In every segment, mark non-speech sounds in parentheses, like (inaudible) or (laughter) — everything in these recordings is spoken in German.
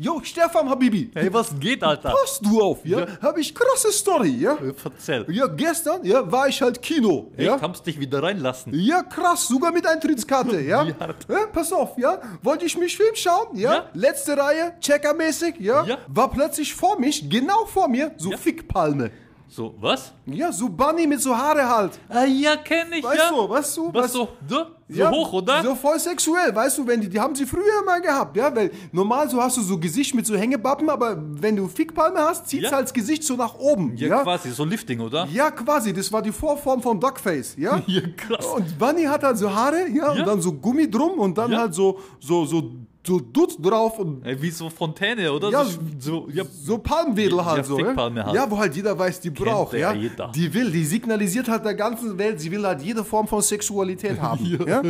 Jo, Stefan Habibi. Hey, was geht, Alter? Passt du auf, ja? Ja. Hab ich krasse Story, ja? Verzähl. Ja, gestern, ja, war ich halt Kino, Echt, ja? kannst dich wieder reinlassen. Ja, krass, sogar mit Eintrittskarte, (laughs) ja? Hart. ja? Pass auf, ja? Wollte ich mich Film schauen, ja? Ja. Letzte Reihe, checkermäßig, ja? Ja. War plötzlich vor mich, genau vor mir, so Ja. Fickpalme. So, was? Ja, so Bunny mit so Haare halt. Ah, ja, kenn ich, Weißt ja. du, weißt du? Was weißt- so, so, so Ja, hoch, oder? So voll sexuell, weißt du, wenn die, die haben sie früher mal gehabt, ja, weil normal so hast du so Gesicht mit so Hängebappen, aber wenn du Fickpalme hast, zieht's Ja. halt das Gesicht so nach oben, ja, ja? quasi, so Lifting, oder? Ja, quasi, das war die Vorform von Duckface, ja? (laughs) Ja, krass. Und Bunny hat halt so Haare, ja, Ja. und dann so Gummi drum und dann halt so, so, so, so Dutt drauf und Ey, wie so Fontäne, oder? Ja, so, ja, so Palmwedel halt Ja, so. Ja? Fickpalme halt. ja, wo halt jeder weiß, die braucht, ja ja. jeder. Die will, die signalisiert halt der ganzen Welt, sie will halt jede Form von Sexualität (laughs) haben. ja.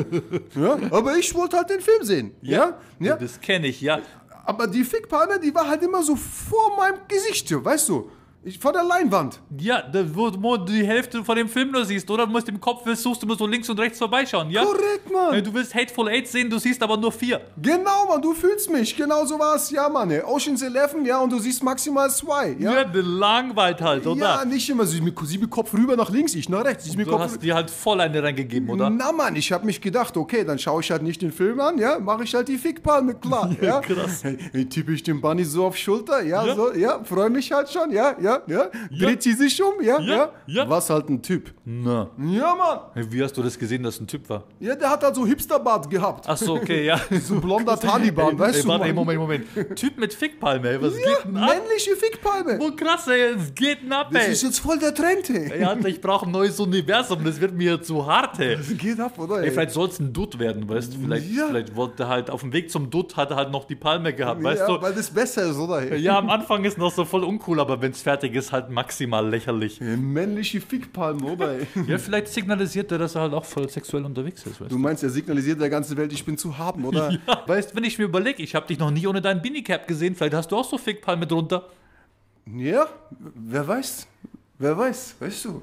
Ja? Aber ich wollte halt den Film sehen. Ja. ja. das kenne ich, ja. Aber die Fickpalme, die war halt immer so vor meinem Gesicht, weißt du? Ich, vor der Leinwand. Ja, da, wo, du die Hälfte von dem Film nur siehst, oder? Du musst im Kopf, suchst du immer so links und rechts vorbeischauen, ja? Korrekt, Mann. Ey, Du willst Hateful Eight sehen, du siehst aber nur vier. Genau, Mann, du fühlst mich. Genau so war es. Ja, Mann. ey. Ocean's Eleven, ja, und du siehst maximal zwei. Ja, Ja, langweilt halt, oder? ja nicht immer. Sie mit, sie mit Kopf rüber nach links, ich nach rechts. Mit Du Kopf hast dir halt voll eine reingegeben, oder? Na Mann, ich habe mich gedacht, okay, dann schaue ich halt nicht den Film an, ja, mache ich halt die Fickpalme klar, (laughs) ja. krass. Hey, tippe ich den Bunny so auf Schulter, ja, Ja. so, ja, freue mich halt schon, ja, ja, ja. Dreht sie sich um, ja, ja, Ja, ja. Was halt ein Typ. Na. Ja, Mann. Hey, Wie hast du das gesehen, dass ein Typ war? Ja, der hat halt so Hipsterbart gehabt. Ach so, okay, ja. (laughs) So blonder (laughs) Taliban, ey, weißt ey, du, warte, ey, Mann. Moment, Moment. Typ mit Fickpalme, ey, was Ja, geht denn ab? männliche Fickpalme. Oh krass, ey, es geht denn ab, Das ey. ist jetzt voll der Trend, ey. Ey, Alter, ich brauche ein neues Universum, das wird mir zu hart, ey. Das geht ab, oder? Ey, vielleicht soll es ein Dutt werden, weißt du? Vielleicht, Ja. vielleicht wollte er halt auf dem Weg zum Dutt hat er halt noch die Palme gehabt, weißt ja, du? weil das besser ist, oder? Ey? Ja, am Anfang ist noch so voll uncool, aber wenn es fertig ist, halt maximal lächerlich. Männliche Fickpalme, oder? Ey? Ja, vielleicht signalisiert er, dass er halt auch voll sexuell unterwegs ist, weißt Du meinst, er signalisiert der ganzen Welt, ich bin zu haben, oder? (laughs) du? Weißt, wenn ich mir überlege, ich habe dich noch nie ohne deinen Beanie-Cap gesehen, vielleicht hast du auch so Fickpalme drunter. Ja, wer weiß. Wer weiß, weißt du.